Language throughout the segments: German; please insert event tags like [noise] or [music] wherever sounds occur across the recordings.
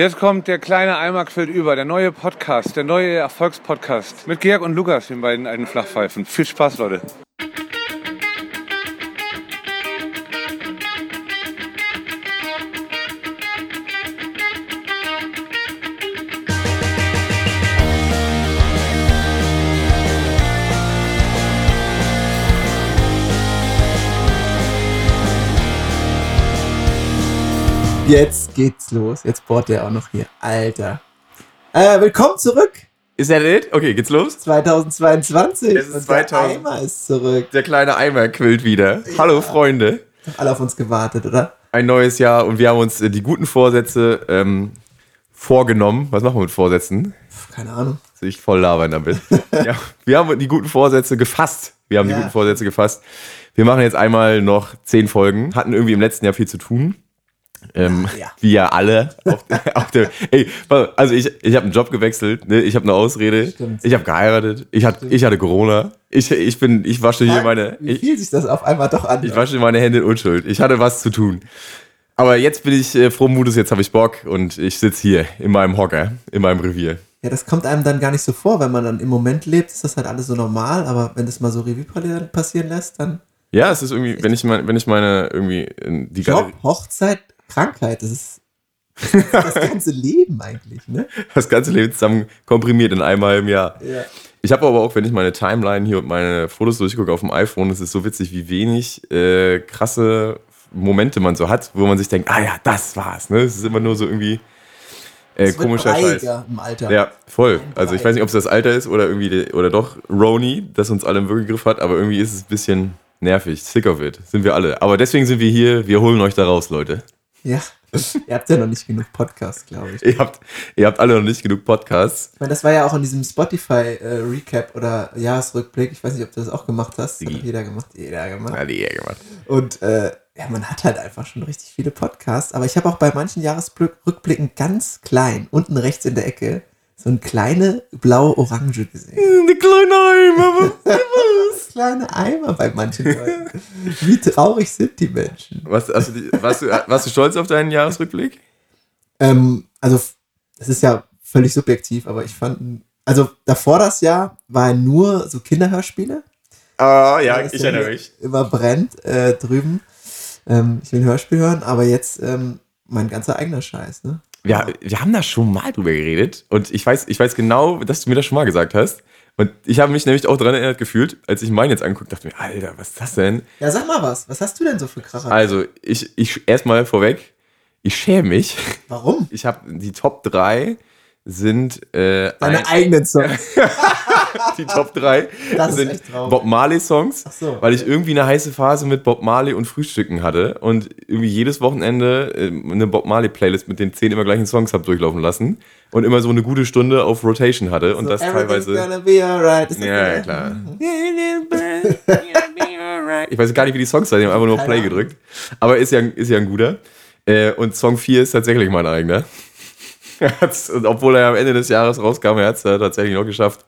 Jetzt kommt der kleine Eimer quillt über, der neue Podcast, der neue Erfolgspodcast mit Georg und Lukas, den beiden alten Flachpfeifen. Viel Spaß, Leute. Jetzt geht's los. Jetzt bohrt der auch noch hier. Alter. Äh, willkommen zurück. Ist that it? Okay, geht's los? 2022. Es ist Und 2000. Der Eimer ist zurück. Der kleine Eimer quillt wieder. Hallo Freunde. Haben alle auf uns gewartet, oder? Ein neues Jahr und wir haben uns äh, die guten Vorsätze ähm, vorgenommen. Was machen wir mit Vorsätzen? Keine Ahnung. Soll ich voll labern damit? [laughs] ja, wir haben die guten Vorsätze gefasst. Wir haben Ja. die guten Vorsätze gefasst. Wir machen jetzt einmal noch zehn Folgen. Hatten irgendwie im letzten Jahr viel zu tun. Ähm, Ja. Wie ja alle. Auf, [laughs] auf der, ey, also ich, ich habe einen Job gewechselt, ne? ich habe eine Ausrede, Stimmt. ich habe geheiratet, ich, hat, ich hatte Corona, ich, ich, bin, ich wasche hier meine, Wie ich, sich das auf einmal doch an? ich wasche meine Hände in Unschuld. Ich hatte was zu tun. Aber jetzt bin ich äh, frohen Mutes, jetzt habe ich Bock und ich sitze hier in meinem Hocker, in meinem Revier. Ja, das kommt einem dann gar nicht so vor, wenn man dann im Moment lebt, ist das halt alles so normal, aber wenn das mal so Revue passieren lässt, dann Ja, es ist irgendwie, wenn ich, mein, wenn ich meine irgendwie in die Job, Galerie, Hochzeit, Krankheit, das ist das, ganze Leben eigentlich, ne? [laughs] das ganze Leben zusammen komprimiert in einmal im Jahr. Ja. Ich habe aber auch, wenn ich meine Timeline hier und meine Fotos durchgucke auf dem iPhone, es ist so witzig, wie wenig äh, krasse Momente man so hat, wo man sich denkt, ah ja, das war's. Ne? Es ist immer nur so irgendwie äh, komischer Scheiß. im Alter. Ja, voll. Also ich weiß nicht, ob es das Alter ist oder irgendwie oder doch Roni, das uns alle im Würgegriff hat, aber irgendwie ist es ein bisschen nervig. Sick of it. Sind wir alle. Aber deswegen sind wir hier. Wir holen euch da raus, Leute. Ja. [laughs] Ihr habt ja noch nicht genug Podcasts, glaube ich. Ihr habt, ihr habt alle noch nicht genug Podcasts. Ich meine, das war ja auch in diesem Spotify-Recap oder Jahresrückblick. Ich weiß nicht, ob du das auch gemacht hast. Das hat Die. jeder gemacht. Jeder gemacht. Die eher gemacht. Und äh, ja, man hat halt einfach schon richtig viele Podcasts. Aber ich habe auch bei manchen Jahresrückblicken ganz klein, unten rechts in der Ecke, so eine kleine blaue-orange gesehen. [laughs] Eine kleine Eimer. Das [laughs] kleine Eimer bei manchen Leuten. Wie traurig sind die Menschen? Was, also die, warst, du, warst du stolz auf deinen Jahresrückblick? Ähm, also, das ist ja völlig subjektiv, aber ich fand, also davor das Jahr waren nur so Kinderhörspiele. Ah, ja, Das ich ja erinnere mich. Immer brennt äh, drüben. Ähm, ich will ein Hörspiel hören, aber jetzt ähm, mein ganzer eigener Scheiß, ne? Ja, wir haben da schon mal drüber geredet und ich weiß, ich weiß genau, dass du mir das schon mal gesagt hast. Und ich habe mich nämlich auch daran erinnert gefühlt, als ich meinen jetzt angeguckt, dachte mir, Alter, was ist das denn? Ja, sag mal was. Was hast du denn so für Kracher? Also, ich, ich erstmal vorweg, ich schäme mich. Warum? Ich habe die Top 3 sind äh, Deine ein, eigenen [laughs] Songs. [laughs] die Top 3 Das sind. Bob Marley Songs, Ach so. weil ich irgendwie eine heiße Phase mit Bob Marley und Frühstücken hatte und irgendwie jedes Wochenende äh, eine Bob Marley Playlist mit den zehn immer gleichen Songs habe durchlaufen lassen und immer so eine gute Stunde auf Rotation hatte und das Everything's teilweise gonna be alright. Das ja, der? klar. [laughs] Ich weiß gar nicht, wie die Songs sind, die haben einfach nur Keine Play gedrückt. Aber ist ja, ist ja ein guter. Äh, Und Song 4 ist tatsächlich mein eigener. [laughs] Er und obwohl er am Ende des Jahres rauskam, er hat es tatsächlich noch geschafft,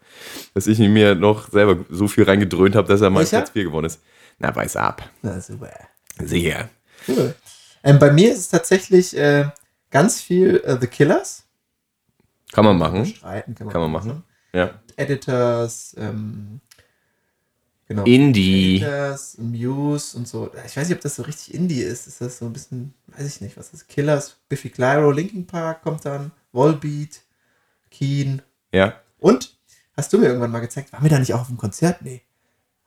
dass ich mir noch selber so viel reingedröhnt habe, dass er Welcher? Platz 4 geworden ist. Na, weiß ab. Na, super. Sehr. Cool. Ähm, bei mir ist es tatsächlich äh, ganz viel äh, The Killers. Kann man machen. Streiten kann man, Kann man machen. Ja. Editors, ähm, genau. Indie. Editors, Muse und so. Ich weiß nicht, ob das so richtig Indie ist. Ist das so ein bisschen, weiß ich nicht, was ist Killers, Biffy Clyro, Linkin Park kommt dann, Volbeat, Keen. Ja. Und, hast du mir irgendwann mal gezeigt, waren wir da nicht auch auf dem Konzert? Nee.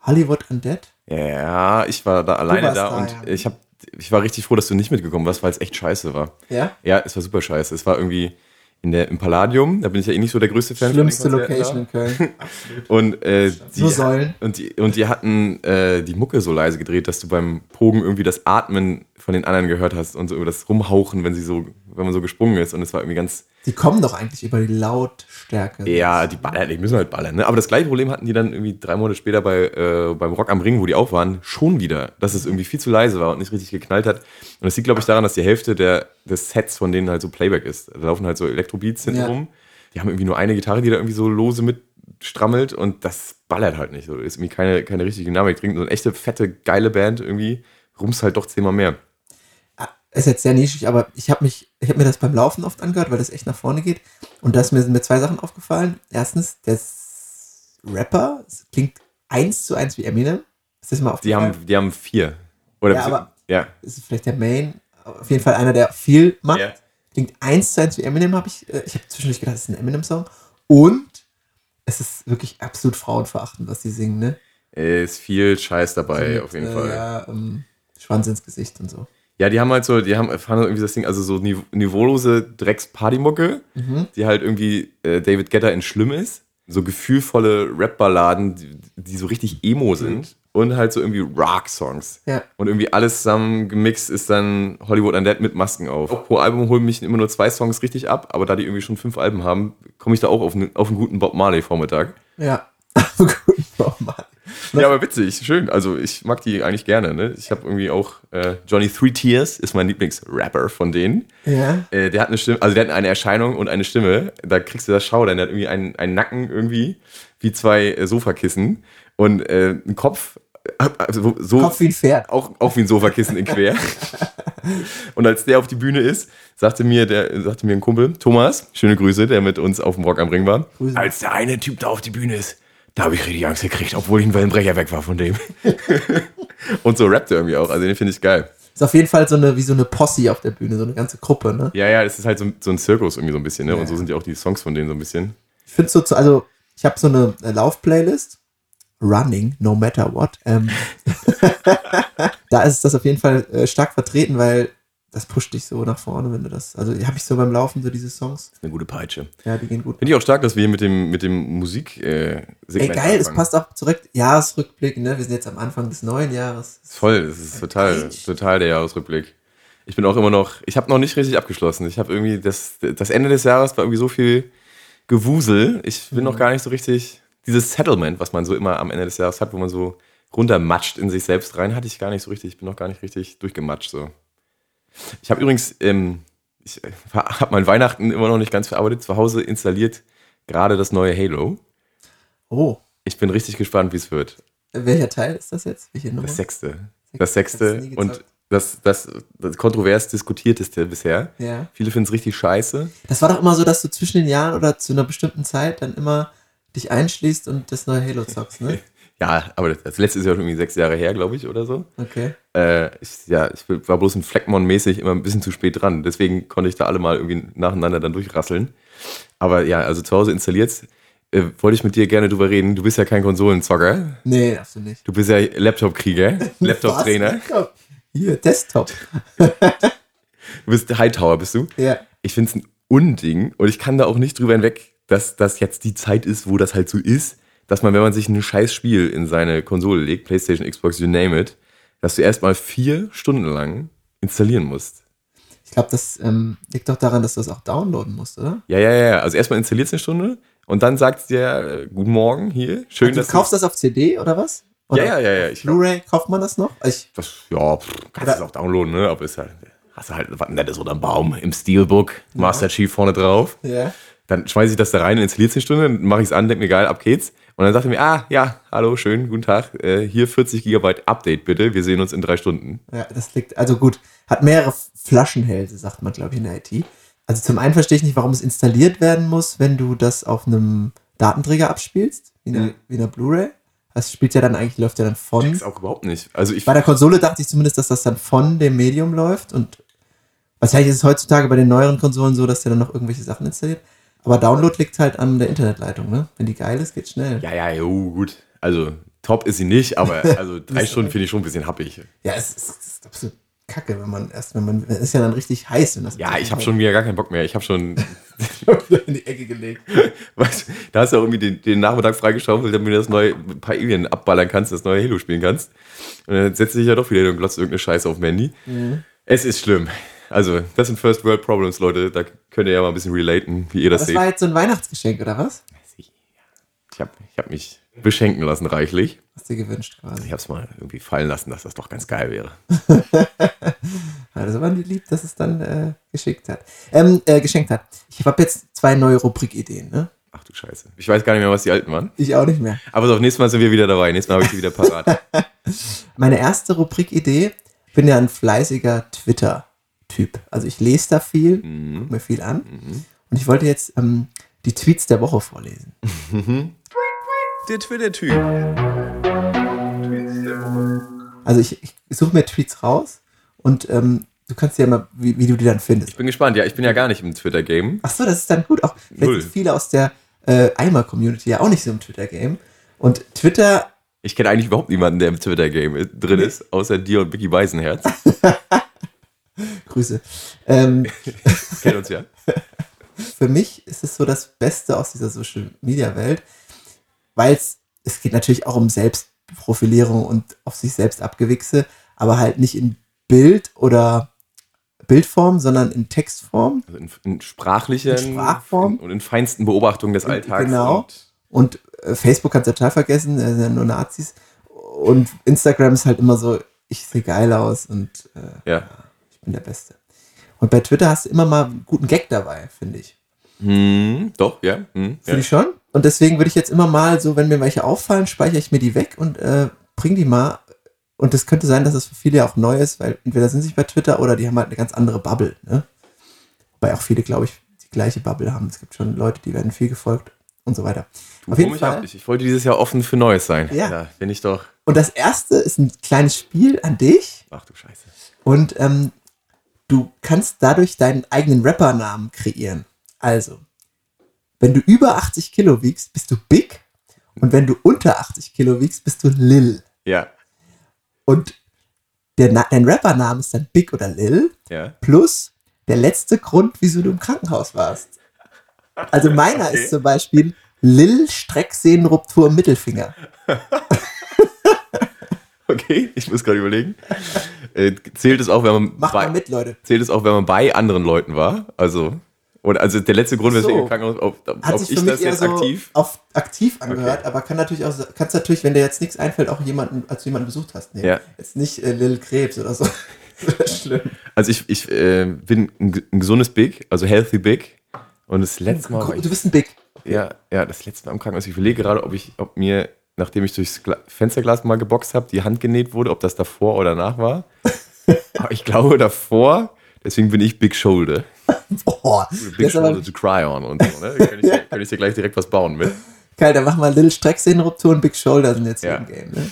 Hollywood Undead? Ja, ich war da alleine da, da, und ja. ich hab, ich war richtig froh, dass du nicht mitgekommen warst, weil es echt scheiße war. Ja? Ja, es war super scheiße. Es war irgendwie in der, im Palladium, da bin ich ja eh nicht so der größte Fan Schlimmste Location Konzerten in Köln. [laughs] Und, äh, die, Nur Säulen. und, die, und die hatten äh, die Mucke so leise gedreht, dass du beim Pogen irgendwie das Atmen von den anderen gehört hast und so über das Rumhauchen, wenn sie so, wenn man so gesprungen ist. Und es war irgendwie ganz, Die kommen doch eigentlich über die Lautstärke. ja, die ballern, die müssen halt ballern. Ne? Aber das gleiche Problem hatten die dann irgendwie drei Monate später bei, äh, beim Rock am Ring, wo die auch waren, schon wieder, dass es irgendwie viel zu leise war und nicht richtig geknallt hat. Und das liegt, glaube ich, daran, dass die Hälfte der, des Sets von denen halt so Playback ist. Da laufen halt so Elektrobeats hinten Ja. rum. Die haben irgendwie nur eine Gitarre, die da irgendwie so lose mitstrammelt und das ballert halt nicht. So ist irgendwie keine, keine richtige Dynamik drin. So eine echte, fette, geile Band irgendwie rums halt doch zehnmal mehr. Ist jetzt sehr nischig, aber ich habe mich, ich habe mir das beim Laufen oft angehört, weil das echt nach vorne geht. Und da ist mir, sind mir zwei Sachen aufgefallen. Erstens, der Rapper klingt eins zu eins wie Eminem. Ist das mal Die aufgefallen? haben, die haben vier. Oder Ja, aber- ja. Das ist vielleicht der Main. Auf jeden Fall einer, der viel macht. Ja. Klingt eins zu eins wie Eminem, habe ich. äh, Ich habe zwischendurch gedacht, das ist ein Eminem-Song. Und es ist wirklich absolut frauenverachtend, was sie singen, ne? Äh, Ist viel Scheiß dabei, Mit, auf jeden äh, Fall. Ja, ähm, Schwanz ins Gesicht und so. Ja, die haben halt so, die haben fahren irgendwie das Ding, also so nive- niveaulose Drecks-Partymucke, Mhm. die halt irgendwie äh, David Guetta in schlimm ist. So gefühlvolle Rap-Balladen, die, die so richtig emo sind. Und halt so irgendwie Rock-Songs. Ja. Und irgendwie alles zusammen gemixt ist dann Hollywood Undead mit Masken auf. Pro Album holen mich immer nur zwei Songs richtig ab, aber da die irgendwie schon fünf Alben haben, komme ich da auch auf einen, auf einen guten Bob Marley-Vormittag. Ja. [laughs] Gut, nochmal. Ja, aber witzig, schön. Also ich mag die eigentlich gerne. Ne? Ich habe irgendwie auch äh, Johnny Three Tears ist mein Lieblingsrapper von denen. Ja. Äh, der hat eine Stimme, also der hat eine Erscheinung und eine Stimme. Da kriegst du das Schau, der hat irgendwie einen, einen Nacken irgendwie wie zwei äh, Sofakissen und äh, einen Kopf. Also so, Kopf wie ein Pferd. auch, auch wie ein Sofakissen in quer. [laughs] und als der auf die Bühne ist, sagte mir, der, sagte mir ein Kumpel, Thomas, schöne Grüße, der mit uns auf dem Rock am Ring war. Grüße. Als der eine Typ da auf die Bühne ist, da habe ich richtig Angst gekriegt, obwohl ich ein Wellenbrecher weg war von dem. [laughs] und so rappt er irgendwie auch, also den finde ich geil. Ist auf jeden Fall so eine, wie so eine Posse auf der Bühne, so eine ganze Gruppe, ne? Ja, ja, das ist halt so, so ein Zirkus irgendwie so ein bisschen, ne? Ja. Und so sind ja auch die Songs von denen so ein bisschen. Ich finde so, zu- also ich habe so eine äh, Lauf-Playlist. Running, no matter what. Ähm, [laughs] da ist das auf jeden Fall äh, stark vertreten, weil das pusht dich so nach vorne, wenn du das. Also habe ich so beim Laufen so diese Songs. Eine gute Peitsche. Ja, die gehen gut. Finde ich auch stark, dass wir hier mit dem, mit dem Musik äh, Ey, Segment geil, es anfangen. passt auch zurück. Jahresrückblick, ne? Wir sind jetzt am Anfang des neuen Jahres. Voll, das ist total, Geil. total der Jahresrückblick. Ich bin auch immer noch, ich habe noch nicht richtig abgeschlossen. Ich habe irgendwie, das, das Ende des Jahres war irgendwie so viel Gewusel. Ich bin noch gar nicht so richtig, dieses Settlement, was man so immer am Ende des Jahres hat, wo man so runtermatscht in sich selbst rein, hatte ich gar nicht so richtig. Ich bin noch gar nicht richtig durchgematscht. So. Ich habe übrigens, ähm, ich [laughs] habe mein Weihnachten immer noch nicht ganz verarbeitet. Zu Hause installiert gerade das neue Halo. Oh, Ich bin richtig gespannt, wie es wird. welcher Teil ist das jetzt? Das sechste. Das sechste und das, das, das kontrovers diskutierteste bisher. Ja. Viele finden es richtig scheiße. Das war doch immer so, dass du zwischen den Jahren oder zu einer bestimmten Zeit dann immer dich einschließt und das neue Halo zockst, ne? [laughs] Ja, aber das, letzte ist ja schon irgendwie sechs Jahre her, glaube ich, oder so. Okay. Äh, ich, ja, ich war bloß ein Fleckmon-mäßig immer ein bisschen zu spät dran. Deswegen konnte ich da alle mal irgendwie nacheinander dann durchrasseln. Aber ja, also zu Hause installiert's. Äh, wollte ich mit dir gerne drüber reden. Du bist ja kein Konsolenzocker. Nee, darfst du nicht. Du bist ja Laptop-Krieger, [laughs] Laptop-Trainer. Hier, Desktop. [laughs] Du bist Hightower, bist du? Ja. ich finde es ein Unding und ich kann da auch nicht drüber hinweg, dass das jetzt die Zeit ist, wo das halt so ist, dass man, wenn man sich ein scheiß Spiel in seine Konsole legt, Playstation, Xbox, you name it, dass du erstmal vier Stunden lang installieren musst. Ich glaube, das ähm, liegt doch daran, dass du es auch downloaden musst, oder? Ja, ja, ja. Also erstmal installiert es eine Stunde und dann sagt es dir, äh, guten Morgen hier, schön, du dass kaufst das auf CD oder was? Oder Ja, ja, ja, ja. Blu-ray, kauft man das noch? Ich, das, ja, pff, kannst Oder- es auch downloaden, ne? Aber ist halt, hast du halt was Nettes oder einen Baum im Steelbook, Master Chief vorne drauf. ja. Dann schmeiße ich das da rein, installiert es eine Stunde, dann mache ich es an, denke mir, geil, ab geht's. Und dann sagt er mir, ah, ja, hallo, schön, guten Tag, äh, hier 40 Gigabyte Update bitte, wir sehen uns in drei Stunden. Ja, das liegt, also gut, hat mehrere Flaschenhälse, sagt man, glaube ich, in der IT. Also zum einen verstehe ich nicht, warum es installiert werden muss, wenn du das auf einem Datenträger abspielst, wie eine, Mhm. wie Blu-ray. Das spielt ja dann eigentlich, läuft ja dann von. Ist auch überhaupt nicht. Also ich, Bei der Konsole dachte ich zumindest, dass das dann von dem Medium läuft und wahrscheinlich ist es heutzutage bei den neueren Konsolen so, dass der dann noch irgendwelche Sachen installiert. Aber Download liegt halt an der Internetleitung, ne? Wenn die geil ist, geht schnell. ja, ja, jo, gut. Also top ist sie nicht, aber [laughs] also drei Stunden finde ich schon ein bisschen happig. Ja, es ist, es ist absolut kacke, wenn man erst, wenn man, es ist ja dann richtig heiß, wenn das. Ja, ich habe schon wieder gar keinen Bock mehr. Ich habe schon, [laughs] in die Ecke gelegt. [laughs] weißt, da hast du auch irgendwie den, den Nachmittag freigeschaufelt, damit du das neue ein paar Alien abballern kannst, das neue Halo spielen kannst. Und dann setzt du dich ja doch wieder hin und glotzt irgendeine Scheiße auf dem Handy. Es ist schlimm. Also, das sind First World Problems, Leute. Da könnt ihr ja mal ein bisschen relaten, wie ihr das Das seht. war jetzt so ein Weihnachtsgeschenk, oder was? Ich habe ich hab mich beschenken lassen, reichlich. Hast du dir gewünscht quasi. Ich habe es mal irgendwie fallen lassen, dass das doch ganz geil wäre. [laughs] Also waren die lieb, dass es dann äh, geschickt hat. Ähm, äh, geschenkt hat. Ich habe jetzt zwei neue Rubrikideen, ne? Ach du Scheiße. Ich weiß gar nicht mehr, was die alten waren. Ich auch nicht mehr. Aber so, nächstes Mal sind wir wieder dabei. Nächstes Mal habe ich sie wieder parat. [laughs] Meine erste Rubrikidee, ich bin ja ein fleißiger Typ. Also ich lese da viel, Mhm. gucke mir viel an. Und ich wollte jetzt ähm, die Tweets der Woche vorlesen. [laughs] Der Twitter-Typ. Also ich, ich suche mir Tweets raus und ähm, du kannst ja mal, wie, wie du die dann findest. Ich bin gespannt. Ja, ich bin ja gar nicht im Twitter-Game. Ach so, das ist dann gut. Auch sind viele aus der äh, Eimer-Community ja auch nicht so im Twitter-Game. Und Twitter, Ich kenne eigentlich überhaupt niemanden, der im Twitter-Game drin ist, außer dir und Vicky Weisenherz. [laughs] [laughs] Grüße. Ähm, [laughs] Kennt uns ja. [laughs] für mich ist es so das Beste aus dieser Social-Media-Welt, weil es, es geht natürlich auch um Selbstprofilierung und auf sich selbst abgewichse, aber halt nicht in Bild oder Bildform, sondern in Textform. Also in, in sprachlichen In Sprachform. und in feinsten Beobachtungen des Alltags. Genau. Und Und äh, Facebook kannst du total vergessen, äh, sind ja nur Nazis. Und Instagram ist halt immer so, ich sehe geil aus und äh, ja. Bin der Beste. Und bei Twitter hast du immer mal einen guten Gag dabei, finde ich. Hm, doch, ja. Hm, Finde ja. ich schon. Und deswegen würde ich jetzt immer mal so, wenn mir welche auffallen, speichere ich mir die weg und äh, bring die mal. Und es könnte sein, dass es für viele auch neu ist, weil entweder sind sie bei Twitter oder die haben halt eine ganz andere Bubble. Ne? Wobei auch viele, glaube ich, die gleiche Bubble haben. Es gibt schon Leute, die werden viel gefolgt und so weiter. Auf jeden Fall. Ich, ich wollte dieses Jahr offen für Neues sein. Ja. Da bin ich doch. Und das erste ist ein kleines Spiel an dich. Ach du Scheiße. Und ähm, du kannst dadurch deinen eigenen Rappernamen kreieren. Also, wenn du über 80 Kilo wiegst, bist du Big. Und wenn du unter 80 Kilo wiegst, bist du Lil. Ja. Und der, dein Rappername ist dann Big oder Lil. Ja. Plus der letzte Grund, wieso du im Krankenhaus warst. Also meiner Okay. ist zum Beispiel Lil Strecksehnenruptur im Mittelfinger. [laughs] [laughs] Okay, ich muss gerade überlegen. Äh, zählt es auch, wenn man Macht bei, mal mit, Leute. zählt es auch, wenn man bei anderen Leuten war? Also oder also der letzte Grund, so. weswegen im Krankenhaus, ob, ob Hat sich ich für mich das eher jetzt so aktiv? auf aktiv angehört, aber kann natürlich auch, kannst natürlich, wenn dir jetzt nichts einfällt, auch jemanden, als du jemanden besucht hast, nehmen. Ja. Jetzt nicht äh, Lil Krebs oder so. [laughs] Schlimm. Also ich, ich äh, bin ein, ein gesundes Big, also healthy Big. Und das letzte Mal, Du ich, bist ein Big. ja, ja, das letzte Mal im Krankenhaus. Ich überlege gerade, ob ich, ob mir, nachdem ich durchs Gla Fensterglas mal geboxt habe, die Hand genäht wurde, ob das davor oder danach war. [laughs] Aber ich glaube davor. Deswegen bin ich Big Shoulder. [laughs] Boah, Big Shoulder to cry on und so. Ne? Kann ich, dir- kann ich dir gleich direkt was bauen mit. geil. Dann machen wir Lil Strecksehnenruptur und Big Shoulder sind jetzt Ja. im Game. Ne?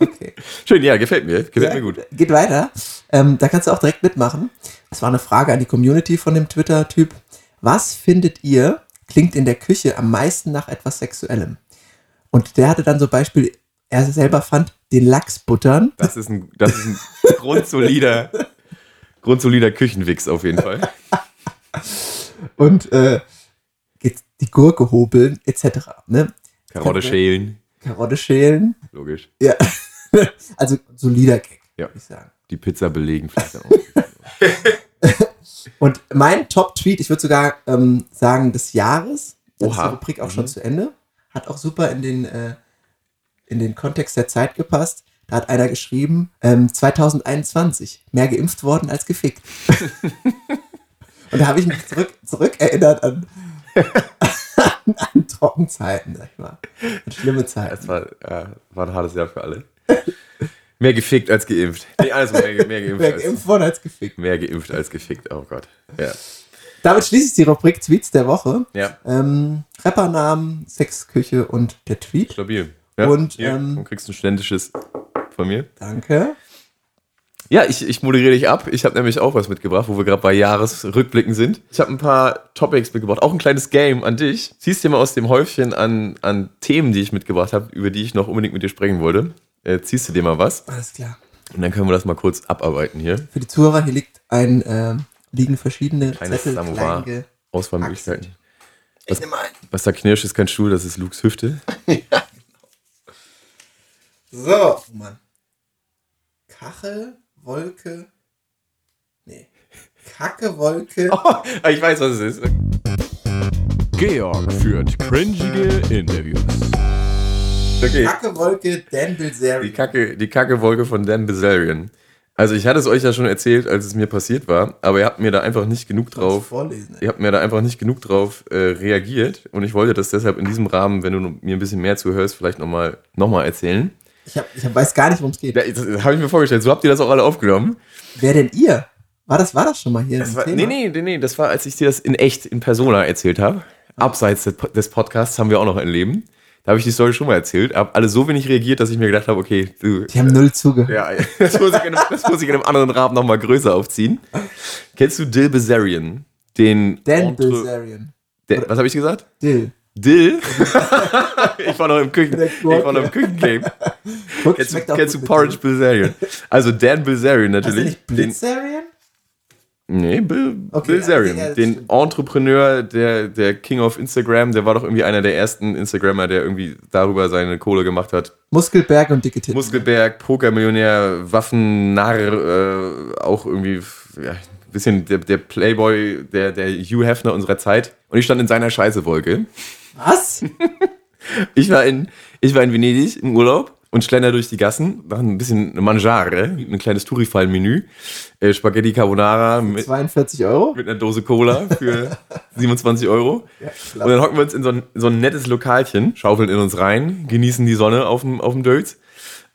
Okay. [laughs] Schön, ja, gefällt mir. Gefällt Ja, mir gut. Geht weiter. Ähm, da kannst du auch direkt mitmachen. Das war eine Frage an die Community von dem Twitter-Typ. Was findet ihr, klingt in der Küche am meisten nach etwas Sexuellem? Und der hatte dann so Beispiel, er selber fand den Lachs buttern. Das ist ein, das ist ein grundsolider, grundsolider Küchenwix auf jeden Fall. [laughs] und äh, die Gurke hobeln etc. Ne? Karotte schälen, Karotte schälen. logisch. Ja. [laughs] also solider Gag, Ja. würde ich sagen. Die Pizza belegen vielleicht auch. [laughs] Und mein Top-Tweet, ich würde sogar ähm, sagen, des Jahres, dann ist die. Rubrik auch schon Mhm. zu Ende, hat auch super in den, äh, in den Kontext der Zeit gepasst. Da hat einer geschrieben, ähm, 2021, mehr geimpft worden als gefickt. [laughs] Und da habe ich mich zurück, zurückerinnert an, an, an Trockenzeiten, sag ich mal. An schlimme Zeiten. Das war, äh, war ein hartes Jahr für alle. Mehr gefickt als geimpft. Nee, also mehr, mehr, geimpft Mehr als, geimpft worden als gefickt. mehr geimpft als gefickt. Oh Gott. Ja. Damit schließe ich die Rubrik Tweets der Woche. Ja, Ähm, Rappernamen, Sexküche und der Tweet. stabil. Ja, Und, hier, ähm, du kriegst ein studentisches von mir. Danke. Ja, ich, ich moderiere dich ab. Ich habe nämlich auch was mitgebracht, wo wir gerade bei Jahresrückblicken sind. Ich habe ein paar Topics mitgebracht, auch ein kleines Game an dich. Ziehst dir mal aus dem Häufchen an, an Themen, die ich mitgebracht habe, über die ich noch unbedingt mit dir sprechen wollte. Äh, ziehst du dir mal was Alles klar. und dann können wir das mal kurz abarbeiten hier. Für die Zuhörer, hier liegt ein, ähm, liegen verschiedene Kleines Zettel, Samovar. klein Auswahlmöglichkeiten. Ich nehme ein. Was da knirscht, ist kein Stuhl, das ist Lukes Hüfte. [laughs] So, oh Mann. Kachel, Wolke. Nee. Kacke, Wolke. [laughs] Oh, ich weiß, was es ist. Georg führt cringige Interviews. Okay. Kacke, Wolke, Dan Die Bilzerian. Kacke, die Kacke-Wolke von Dan Bilzerian. Also ich hatte es euch ja schon erzählt, als es mir passiert war, aber ihr habt mir da einfach nicht genug drauf, Vorlesen. ihr habt mir da einfach nicht genug drauf äh, reagiert und ich wollte das deshalb in diesem Rahmen, wenn du mir ein bisschen mehr zuhörst, vielleicht nochmal noch mal erzählen. Ich, hab, ich hab, weiß gar nicht, worum es geht. Ja, das habe ich mir vorgestellt. So habt ihr das auch alle aufgenommen. Wer denn ihr? War das, war das schon mal hier? Das war, Thema? nee, nee, nee, nee, das war, als ich dir das in echt, in Persona erzählt habe. Abseits des Podcasts haben wir auch noch ein Leben. Da habe ich die Story schon mal erzählt. Hab alle so wenig reagiert, dass ich mir gedacht habe, okay, du, Die haben null zugehört. ja, das muss ich in einem, das muss ich in einem anderen Rahmen nochmal größer aufziehen. Kennst du Dill Bazarian? Den Dan Entre- Bilzerian. der, Was habe ich gesagt? Dill. Dill? [laughs] ich war noch im Küchen, ich war noch im. Küchengame. Kennst kennst du Porridge. Bilzerian? Also Dan Bilzerian natürlich. nicht Den, Blitzerian? Nee, Bill, Okay, Bilzerian. ja, ja, den stimmt. Entrepreneur, der, der King of Instagram, der war doch irgendwie einer der ersten Instagrammer, der irgendwie darüber seine Kohle gemacht hat. Muskelberg und dicke Titten. Muskelberg, Pokermillionär, Waffennarr, äh, auch irgendwie ja, ein bisschen der, der Playboy, der, der Hugh Hefner unserer Zeit. Und ich stand in seiner Scheißewolke. Was? [laughs] Ich war in, ich war in Venedig im Urlaub und schlender durch die Gassen, nach ein bisschen Mangiare, ein kleines Tourifall-Menü, äh, Spaghetti Carbonara mit, 42 Euro? mit einer Dose Cola für [laughs] 27 Euro. Ja, Und dann hocken wir uns in so ein, so ein nettes Lokalchen, schaufeln in uns rein, genießen die Sonne auf dem, auf dem Dölz.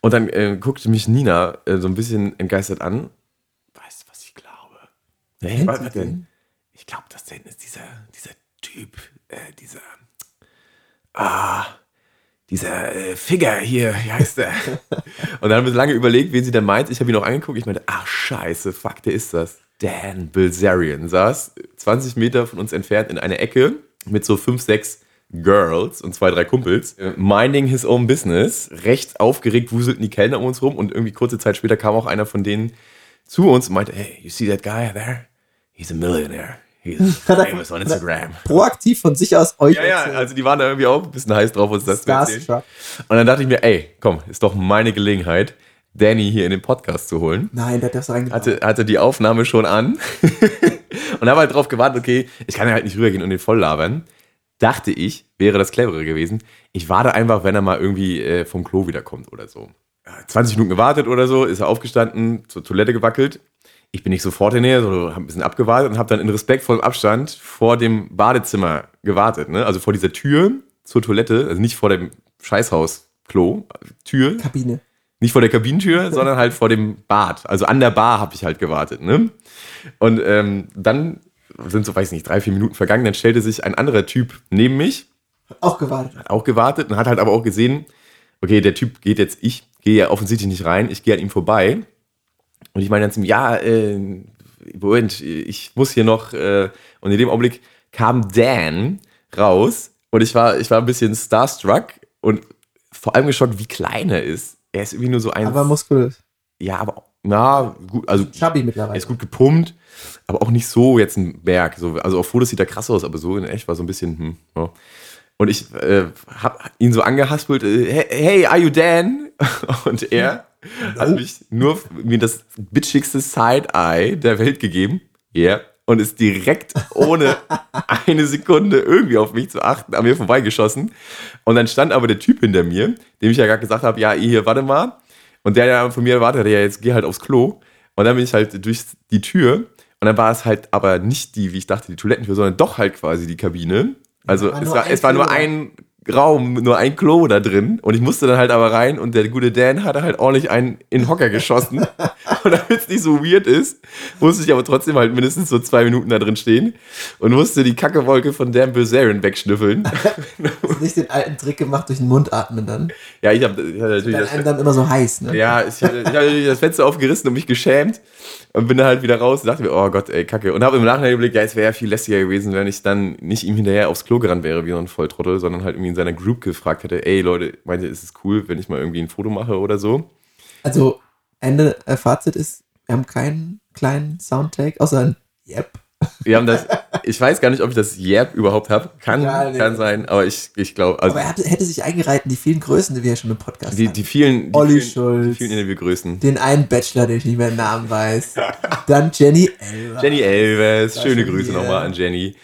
Und dann äh, guckte mich Nina äh, so ein bisschen entgeistert an. Weißt du, was ich glaube? Was, was denn? den? Ich glaube, das denn ist dieser, dieser Typ, äh, dieser, ah, dieser äh, Figure hier, wie heißt der? [laughs] Und dann haben wir lange überlegt, wen sie denn meint. Ich habe ihn auch angeguckt. Ich meinte, ach scheiße, fuck, der ist das. Dan Bilzerian saß 20 Meter von uns entfernt in einer Ecke mit so fünf, sechs Girls und zwei, drei Kumpels, minding his own business. Recht aufgeregt wuselten die Kellner um uns rum und irgendwie kurze Zeit später kam auch einer von denen zu uns und meinte, hey, you see that guy there? He's a millionaire. He's famous on Instagram. Proaktiv von sich aus euch Ja, ja, erzählen. also die waren da irgendwie auch ein bisschen heiß drauf, uns das zu erzählen. Und dann dachte ich mir, ey, komm, ist doch meine Gelegenheit, Danny hier in den Podcast zu holen. Nein, der hat das reingebracht. Hatte, hatte die Aufnahme schon an [laughs] und habe halt drauf gewartet, okay, ich kann ja halt nicht rübergehen und den voll labern. Dachte ich, wäre das clevere gewesen. Ich warte einfach, wenn er mal irgendwie äh, vom Klo wiederkommt oder so. Ja, 20 Minuten gewartet oder so, ist er aufgestanden, zur Toilette gewackelt. Ich bin nicht sofort in der Nähe, sondern habe ein bisschen abgewartet und habe dann in respektvollem Abstand vor dem Badezimmer gewartet. Ne? Also vor dieser Tür zur Toilette, also nicht vor dem Scheißhaus-Klo, Tür, Kabine. nicht vor der Kabinentür, [laughs] sondern halt vor dem Bad. Also an der Bar habe ich halt gewartet. Ne? Und ähm, dann sind so, weiß nicht, drei, vier Minuten vergangen. Dann stellte sich ein anderer Typ neben mich, Auch gewartet. hat auch gewartet und hat halt aber auch gesehen, okay, der Typ geht jetzt, ich gehe ja offensichtlich nicht rein, ich gehe an ihm vorbei. Und ich meine dann zu ihm, ja, äh, Moment, ich muss hier noch, äh, und in dem Augenblick kam Dan raus und ich war, ich war ein bisschen starstruck und vor allem geschockt, wie klein er ist. Er ist irgendwie nur so ein, Aber muskulös. ja, aber, na, gut, also Chubby er mittlerweile. ist gut gepumpt, aber auch nicht so jetzt ein Berg. So, also auf Fotos sieht er krass aus, aber so in echt war so ein bisschen, hm, ja. Und ich äh, hab ihn so angehaspelt, äh, hey, hey, are you Dan? [laughs] Und er hat mich nur mir das bitchigste Side-Eye der Welt gegeben. Ja. Yeah. Und ist direkt ohne [laughs] eine Sekunde irgendwie auf mich zu achten, an mir vorbeigeschossen. Und dann stand aber der Typ hinter mir, dem ich ja gerade gesagt habe, ja, hier, warte mal. Und der ja von mir erwartet, ja, jetzt geh halt aufs Klo. Und dann bin ich halt durch die Tür. Und dann war es halt aber nicht die, wie ich dachte, die Toilettentür, sondern doch halt quasi die Kabine. Also War es war, es war nur ein Raum, nur ein Klo da drin. Und ich musste dann halt aber rein und der gute Dan hatte halt ordentlich einen in den Hocker geschossen. [laughs] und damit es nicht so weird ist, musste ich aber trotzdem halt mindestens so zwei Minuten da drin stehen und musste die Kackewolke von Dan Bilzerian wegschnüffeln. [laughs] Hast du nicht den alten Trick gemacht durch den Mund atmen dann? ja, ich habe hab natürlich Dann das, einem dann immer so heiß, ne? Ja, ich ich hatte das Fenster aufgerissen und mich geschämt und bin dann halt wieder raus und dachte mir, oh Gott, ey, kacke. Und habe im Nachhinein überlegt, ja, es wäre ja viel lästiger gewesen, wenn ich dann nicht ihm hinterher aufs Klo gerannt wäre wie so ein Volltrottel, sondern halt irgendwie in seiner Group gefragt hätte, ey Leute, meint ihr, ist es cool, wenn ich mal irgendwie ein Foto mache oder so? Also, Ende, äh, Fazit ist, wir haben keinen kleinen Soundtake, außer ein Yep. Wir haben das, ich weiß gar nicht, ob ich das Yap überhaupt habe. Kann, Ja, nee. kann sein, aber ich, ich glaube, also Aber er hatte, hätte sich eingereiht in die vielen Größen, die wir ja schon im Podcast die, hatten. die vielen, die Olli vielen, Schulz. die vielen Interviewgrößen. Den einen Bachelor, den ich nicht mehr den Namen weiß. [laughs] Dann Jenny Elver. Jenny Elvers, schöne Grüße nochmal an Jenny.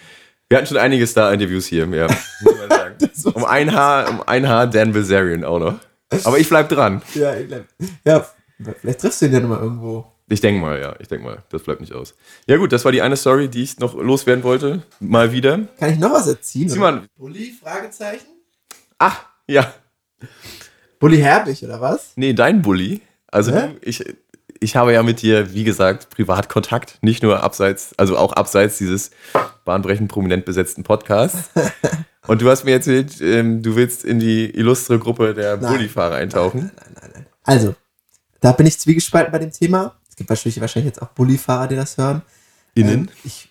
Wir hatten schon einige Star-Interviews hier, ja, muss man sagen. [laughs] um ein Haar, um ein Haar Dan Bilzerian auch noch. Aber ich bleib dran. Ja, ich glaub, ja, vielleicht triffst du ihn ja nochmal irgendwo. Ich denke mal, ja, ich denke mal, das bleibt nicht aus. Ja gut, das war die eine Story, die ich noch loswerden wollte. Mal wieder. Kann ich noch was erzählen? Sieh mal, Bulli? Fragezeichen? ach, ja, Bulli Herbig, oder was? nee, dein Bully. Also Hä? ich, ich habe ja mit dir, wie gesagt, Privatkontakt, nicht nur abseits, also auch abseits dieses bahnbrechend prominent besetzten Podcasts. [laughs] Und du hast mir erzählt, ähm, du willst in die illustre Gruppe der Nein. Bullifahrer eintauchen. Nein, nein, nein. Also, da bin ich zwiegespalten bei dem Thema. Es gibt wahrscheinlich, wahrscheinlich jetzt auch Bullifahrer, die das hören. Innen. Ähm, ich.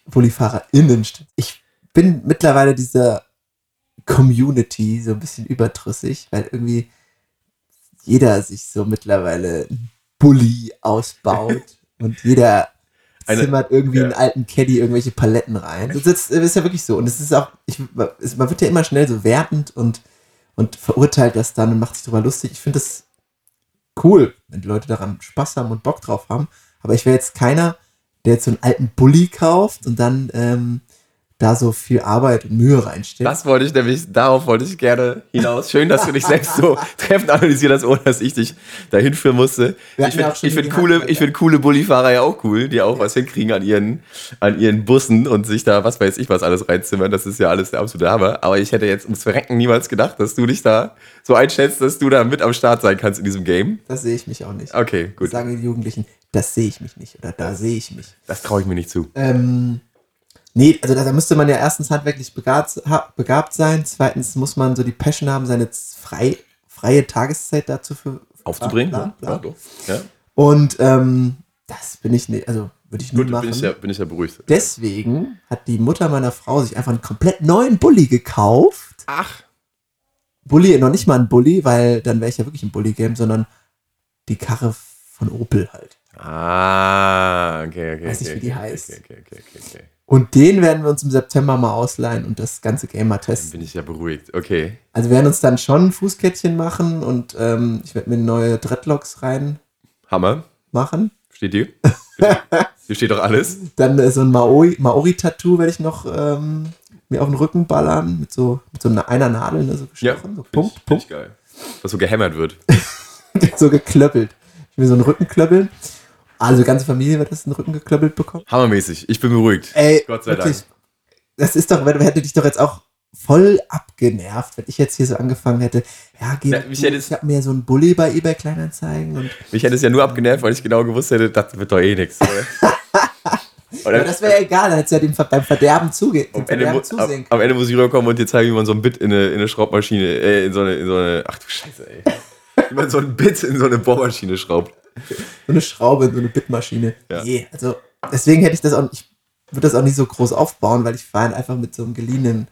Ich bin mittlerweile dieser Community so ein bisschen überdrüssig, weil irgendwie jeder sich so mittlerweile Bully ausbaut [laughs] und jeder Eine- zimmert irgendwie ja. einen alten Caddy irgendwelche Paletten rein. Das ist, das ist ja wirklich so. Und es ist auch, ich, es, man wird ja immer schnell so wertend und, und verurteilt das dann und macht sich darüber lustig. Ich finde das cool, wenn die Leute daran Spaß haben und Bock drauf haben. Aber ich wäre jetzt keiner, der jetzt so einen alten Bulli kauft und dann ähm, da so viel Arbeit und Mühe reinsteckt. Das wollte ich nämlich, darauf wollte ich gerne hinaus. Schön, dass du dich selbst so [laughs] treffend analysiert hast, ohne dass ich dich dahin führen musste. Wir Ich ja finde ich find coole, ich find coole Bullifahrer ja auch cool, die auch was hinkriegen an ihren, an ihren Bussen und sich da, was weiß ich, was alles reinzimmern. Das ist ja alles der absolute Hammer. Aber ich hätte jetzt ums Verrecken niemals gedacht, dass du dich da so einschätzt, dass du da mit am Start sein kannst in diesem Game. Das sehe ich mich auch nicht. Okay, Das gut. sagen die Jugendlichen, das sehe ich mich nicht oder da sehe ich mich. Das traue ich mir nicht zu. Ähm, nee, also da, da müsste man ja erstens handwerklich begabt, begabt sein, zweitens muss man so die Passion haben, seine frei, freie Tageszeit dazu für Aufzubringen? Bla, bla, Ja, bla. doch. Ja. Und ähm, das bin ich nicht, also würde ich nie Gut, machen. bin ich, ja, bin ich ja beruhigt. Deswegen hat die Mutter meiner Frau sich einfach einen komplett neuen Bulli gekauft. Ach, Bulli, noch nicht mal ein Bulli, weil dann wäre ich ja wirklich im Bulli-Game, sondern die Karre von Opel halt. Ah, okay, okay. Weiß nicht, okay, wie die okay, heißt. Okay, okay, okay, okay, okay. Und den werden wir uns im September mal ausleihen und das ganze Game mal Dann testen. bin ich ja beruhigt. Okay. Also wir werden uns dann schon ein Fußkettchen machen und ähm, ich werde mir neue Dreadlocks reinmachen. Hammer. Steht hier? [laughs] hier steht doch alles. Dann äh, so ein Maori- Maori-Tattoo werde ich noch ähm, mir auf den Rücken ballern mit so, mit so einer, einer Nadel, ne, so gestochen. so Find Punkt, ich, Punkt. ich geil. Was so gehämmert wird. [laughs] so geklöppelt. Ich will mir so einen Rücken klöppeln. Also die ganze Familie wird das einen Rücken geklöppelt bekommen. Hammermäßig. Ich bin beruhigt. Ey, Gott sei wirklich, Dank. das ist doch, wenn- hätte dich doch jetzt auch voll abgenervt, wenn ich jetzt hier so angefangen hätte, ja, geh, Na, mich hätte es- ich habe mir so einen Bulli bei eBay Kleinanzeigen und Mich hätte es ja nur abgenervt, weil ich genau gewusst hätte, das wird doch eh nichts. [laughs] aber das wäre ja egal, du ja dem, beim Verderben zuge dem am, Ende Verderben mu- am, am Ende muss ich rüberkommen und dir zeigen, wie man so ein Bit in eine, in eine Schraubmaschine, äh, in so eine, in so eine, ach du Scheiße, ey. [laughs] wie man so ein Bit in so eine Bohrmaschine schraubt. So eine Schraube, so eine Bitmaschine. Ja. Nee, also deswegen hätte ich das auch, ich würde das auch nicht so groß aufbauen, weil ich fahre einfach mit so einem geliehenen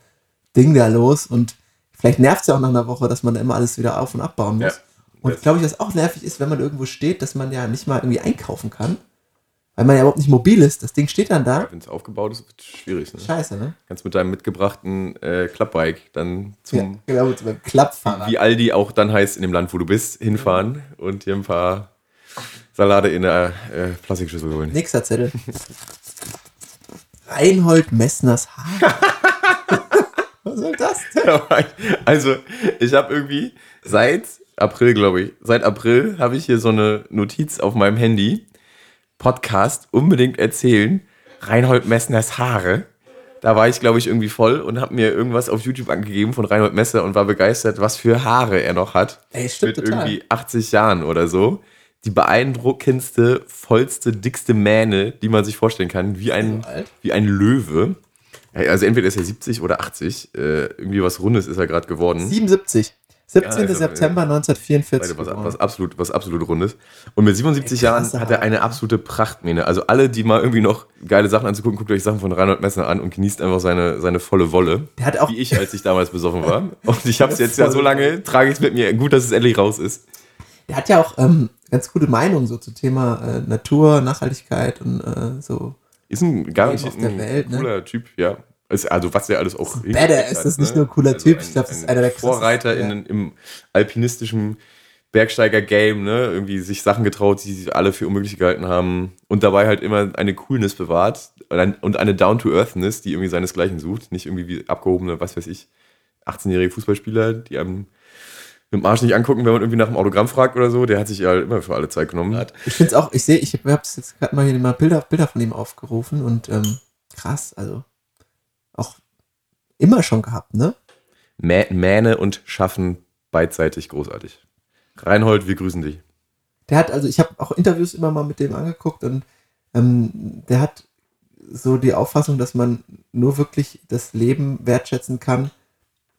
Ding da los und vielleicht nervt es ja auch nach einer Woche, dass man da immer alles wieder auf- und abbauen muss. Ja. Und glaube ich, was auch nervig ist, wenn man irgendwo steht, dass man ja nicht mal irgendwie einkaufen kann, weil man ja überhaupt nicht mobil ist. Das Ding steht dann da. Wenn es aufgebaut ist, wird es schwierig. Ne? Scheiße, ne? Kannst mit deinem mitgebrachten äh, Klappbike dann Ja, zum, genau, mit so einem Klappfahrrad. wie Aldi auch dann heißt in dem Land, wo du bist, hinfahren und dir ein paar Salate in der äh, Plastikschüssel holen. Nächster Zettel. Reinhold Messners Haar. [laughs] Was soll das denn? Also, ich habe irgendwie seit April, glaube ich, seit April habe ich hier so eine Notiz auf meinem Handy. Podcast unbedingt erzählen. Reinhold Messners Haare. Da war ich, glaube ich, irgendwie voll und habe mir irgendwas auf YouTube angegeben von Reinhold Messer und war begeistert, was für Haare er noch hat. Ey, stimmt mit total. irgendwie 80 Jahren oder so. Die beeindruckendste, vollste, dickste Mähne, die man sich vorstellen kann, wie ein, So wie ein Löwe. Also entweder ist er 70 oder 80. Äh, irgendwie was Rundes ist er gerade geworden. 77. 17. Ja, also, September Beide 1944. was, was, absolut, was absolut Rundes. Und mit 77 Ey, Jahren hat er eine absolute Prachtmähne. Also alle, die mal irgendwie noch geile Sachen anzugucken, guckt euch Sachen von Reinhold Messner an und genießt einfach seine, seine volle Wolle. Der hat auch, Wie ich, als ich damals besoffen war. [laughs] Und ich habe es jetzt ja so lange, trage ich es mit mir. Gut, dass es endlich raus ist. Der hat ja auch ähm, ganz gute Meinungen so zum Thema äh, Natur, Nachhaltigkeit und äh, so. Ist ein garantiert ein Welt, ne? cooler Typ, ja. Ist, also was der alles auch Badass, ist das nicht ne? nur ein cooler Typ, ich glaub, das ist einer der Vorreiter ja. in, im alpinistischen Bergsteiger-Game, ne? Irgendwie sich Sachen getraut, die sie alle für unmöglich gehalten haben und dabei halt immer eine Coolness bewahrt und ein- und eine Down-to-Earthness, die irgendwie seinesgleichen sucht. Nicht irgendwie wie abgehobene, was weiß ich, 18-jährige Fußballspieler, die einem mit dem Arsch nicht angucken, wenn man irgendwie nach dem Autogramm fragt oder so. Der hat sich ja halt immer für alle Zeit genommen. Ich finde es auch, ich sehe, ich habe es jetzt gerade mal hier mal Bilder, Bilder von ihm aufgerufen und ähm, krass, also auch immer schon gehabt, ne? Mä Mähne und Schaffen beidseitig großartig. Reinhold, wir grüßen dich. Der hat, also ich habe auch Interviews immer mal mit dem angeguckt und ähm, der hat so die Auffassung, dass man nur wirklich das Leben wertschätzen kann.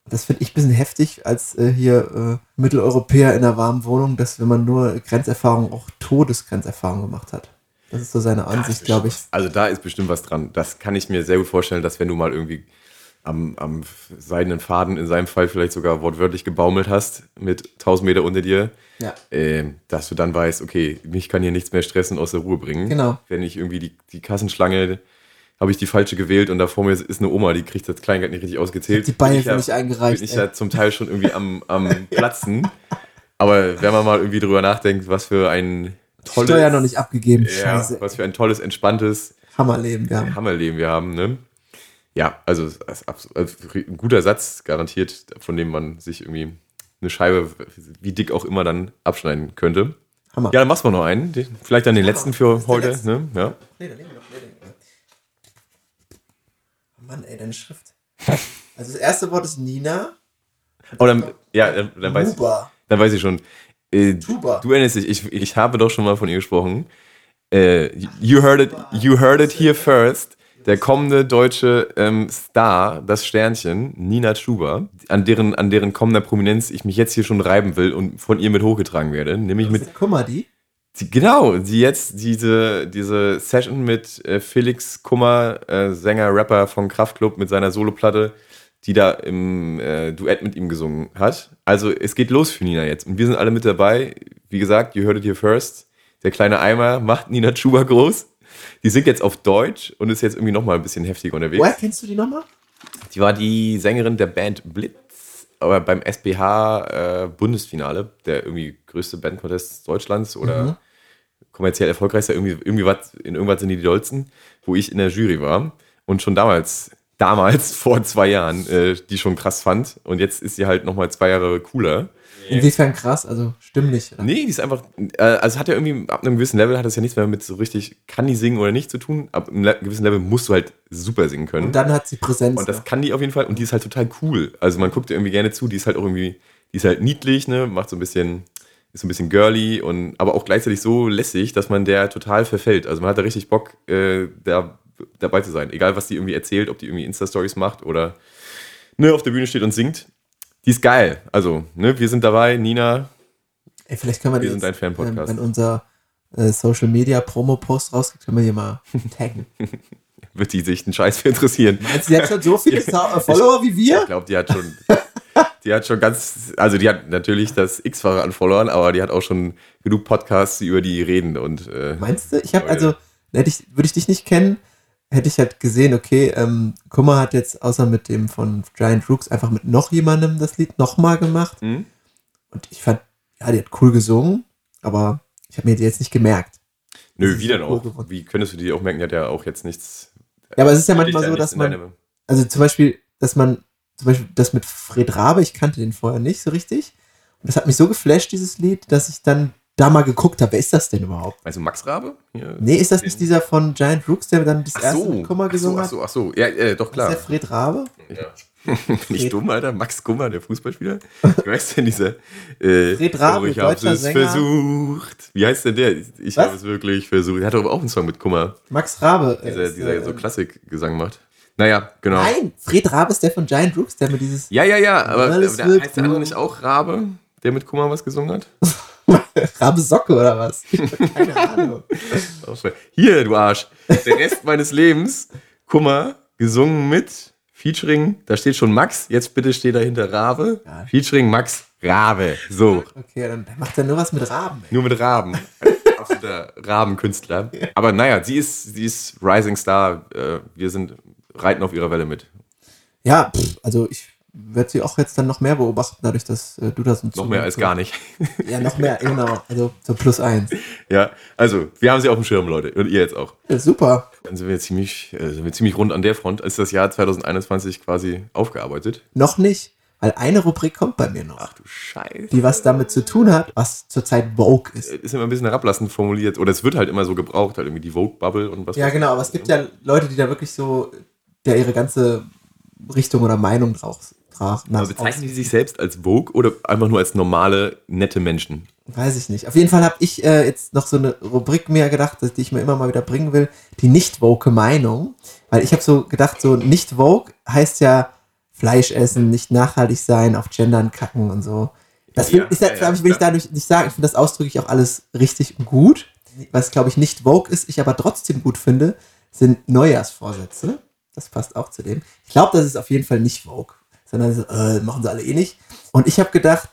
Das finde ich ein bisschen heftig als äh, hier äh, Mitteleuropäer in einer warmen Wohnung, dass wenn man nur Grenzerfahrung, auch Todesgrenzerfahrung gemacht hat. Das ist so seine Ansicht, glaube ich. Also da ist bestimmt was dran. Das kann ich mir sehr gut vorstellen, dass wenn du mal irgendwie am, am seidenen Faden in seinem Fall vielleicht sogar wortwörtlich gebaumelt hast mit 1000 Meter unter dir, Ja. äh, dass du dann weißt, okay, mich kann hier nichts mehr stressen, aus der Ruhe bringen. Genau. Wenn ich irgendwie die, die Kassenschlange, habe ich die falsche gewählt und da vor mir ist eine Oma, die kriegt das Kleingeld nicht richtig ausgezählt. Die Beihilfe nicht eingereicht, Bin ich ja zum Teil schon irgendwie am, [laughs] am Platzen. Aber wenn man mal irgendwie drüber nachdenkt, was für ein tolles, Steuer noch nicht abgegeben. ja, Scheiße. was für ein tolles, entspanntes Hammerleben, ja. Hammerleben wir haben, ne? Ja, also also ein guter Satz, garantiert, von dem man sich irgendwie eine Scheibe, wie dick auch immer, dann abschneiden könnte. Hammer. Ja, dann machst du noch einen. Vielleicht dann den letzten für heute. letzte. Ne? Ja. Nee, dann nehmen wir noch nee, den- Oh Mann, ey, deine Schrift. Also das erste Wort ist Nina. Oh, dann, ja, dann, dann, weiß, Huber. dann weiß ich schon. Äh, Tuba. Du erinnerst dich, ich, ich habe doch schon mal von ihr gesprochen. Äh, you, heard it, you heard it here first. Der kommende deutsche ähm, Star, das Sternchen, Nina Schuber, an deren, an deren kommender Prominenz ich mich jetzt hier schon reiben will und von ihr mit hochgetragen werde. Nämlich mit, Guck mal, die. Die, genau, die jetzt diese, diese Session mit äh, Felix Kummer, äh, Sänger, Rapper von Kraftklub mit seiner Soloplatte, die da im äh, Duett mit ihm gesungen hat. Also es geht los für Nina jetzt. Und wir sind alle mit dabei. Wie gesagt, you heard it here first. Der kleine Eimer macht Nina Schuber groß. Die singt jetzt auf Deutsch und ist jetzt irgendwie nochmal ein bisschen heftiger unterwegs. Woher kennst du die nochmal? Die war die Sängerin der Band Blitz, aber beim SBH äh, Bundesfinale, der irgendwie größte Bandcontest Deutschlands oder kommerziell erfolgreichster, irgendwie, irgendwie was, in irgendwas sind die die dollsten, wo ich in der Jury war und schon damals, damals, [laughs] vor zwei Jahren, äh, die schon krass fand und jetzt ist sie halt nochmal zwei Jahre cooler. Inwiefern krass, also stimmlich. oder? Nee, die ist einfach, äh, also hat ja irgendwie, ab einem gewissen Level hat das ja nichts mehr mit so richtig, kann die singen oder nicht zu tun, ab einem gewissen Level musst du halt super singen können. Und dann hat sie Präsenz. Und das noch. kann die auf jeden Fall und die ist halt total cool. Also man guckt ihr irgendwie gerne zu, die ist halt auch irgendwie, die ist halt niedlich, ne, macht so ein bisschen, ist so ein bisschen girly und aber auch gleichzeitig so lässig, dass man der total verfällt. Also man hat da richtig Bock, äh, da dabei zu sein. Egal, was die irgendwie erzählt, ob die irgendwie Insta-Stories macht oder ne, auf der Bühne steht und singt. Die ist geil. Also, ne, wir sind dabei, Nina, Ey, vielleicht können wir, Wir die sind jetzt, ein Fan-Podcast. ähm, Wenn unser äh, Social Media Promo-Post rausgeht, können wir hier mal [laughs] taggen. wird die sich einen Scheiß für interessieren. Meinst du, sie hat schon so viele [laughs] Follower wie Ich wir? glaube, die hat schon, die hat schon ganz, also die hat natürlich das X-Fache an Followern, aber die hat auch schon genug Podcasts, die über die reden und äh, Meinst du? Ich habe also, hätte ich, würde ich dich nicht kennen, hätte ich halt gesehen, okay, ähm, Kummer hat jetzt außer mit dem von Giant Rooks einfach mit noch jemandem das Lied nochmal gemacht. Mhm. Und ich fand, ja, die hat cool gesungen, aber ich habe mir die jetzt nicht gemerkt. nö, ist wie denn so auch? cool. Wie könntest du die auch merken? Die hat ja auch jetzt nichts. Ja, aber es ist ja manchmal so, dass man, also zum Beispiel, dass man, zum Beispiel das mit Fred Rabe, ich kannte den vorher nicht so richtig. Und das hat mich so geflasht, dieses Lied, dass ich dann da mal geguckt habe, wer ist das denn überhaupt? Also Max Rabe? Hier. Nee, ist das nicht dieser von Giant Rooks, der dann das Ach erste so, mit Kummer ach gesungen ach hat? so, ach so. Ja, äh, doch Ist klar. der Fred Rabe? Nicht [laughs] dumm, Alter. Max Kummer, der Fußballspieler. [laughs] Wie heißt denn dieser? Äh, Fred Rabe, oh, ich habe es Sänger. versucht. Wie heißt denn der? Ich habe es wirklich versucht. Er hat doch auch einen Song mit Kummer, Max Rabe. äh, dieser, ist, dieser äh, so Klassikgesang macht. Naja, genau. Nein, Fred Rabe ist der von Giant Rooks, der mit dieses Ja, ja, ja, aber, aber der, heißt der andere nicht auch Rabe, der mit Kummer was gesungen hat? [laughs] Rabe Socke oder was? [laughs] Keine Ahnung. Hier, du Arsch. Der Rest meines Lebens, Kummer, gesungen mit, Featuring, da steht schon Max, jetzt bitte steht dahinter Rabe, Ja. Featuring Max Rabe. So, Okay, dann macht er nur was mit Raben. Ey. nur mit Raben. Absoluter Rabenkünstler. [laughs] Aber naja, sie ist, sie ist Rising Star. Äh, Wir sind, reiten auf ihrer Welle mit. Ja, pff, also ich werde sie auch jetzt dann noch mehr beobachten, dadurch, dass äh, du das Noch mehr als gar nicht. [laughs] Ja, noch mehr, genau. Also so plus eins. Ja, also, wir haben sie auf dem Schirm, Leute. Und ihr jetzt auch. Ja, super. Dann sind wir ziemlich, äh, sind wir ziemlich rund an der Front. Ist das Jahr 2021 quasi aufgearbeitet? Noch nicht, weil eine Rubrik kommt bei mir noch, Ach du Scheiße. die was damit zu tun hat, was zurzeit Vogue ist. Ist immer ein bisschen herablassend formuliert. Oder es wird halt immer so gebraucht, halt irgendwie die Vogue-Bubble und was. Ja, genau, aber es gibt ja Leute, die da wirklich so, der ihre ganze Richtung oder Meinung drauf trag. Aber bezeichnen die sich selbst als Vogue oder einfach nur als normale, nette Menschen? Weiß ich nicht. Auf jeden Fall habe ich äh, jetzt noch so eine Rubrik mehr gedacht, die ich mir immer mal wieder bringen will. Die nicht woke Meinung. Weil ich habe so gedacht, so nicht woke heißt ja Fleisch essen, nicht nachhaltig sein, auf Gendern kacken und so. Das will, Ja, ist, ja, ja, will ich dadurch nicht sagen. Ich finde das ausdrücklich auch alles richtig und gut. Was, glaube ich, nicht woke ist, ich aber trotzdem gut finde, sind Neujahrsvorsätze. Das passt auch zu dem. Ich glaube, das ist auf jeden Fall nicht woke, sondern so, äh, machen sie alle eh nicht. Und ich habe gedacht,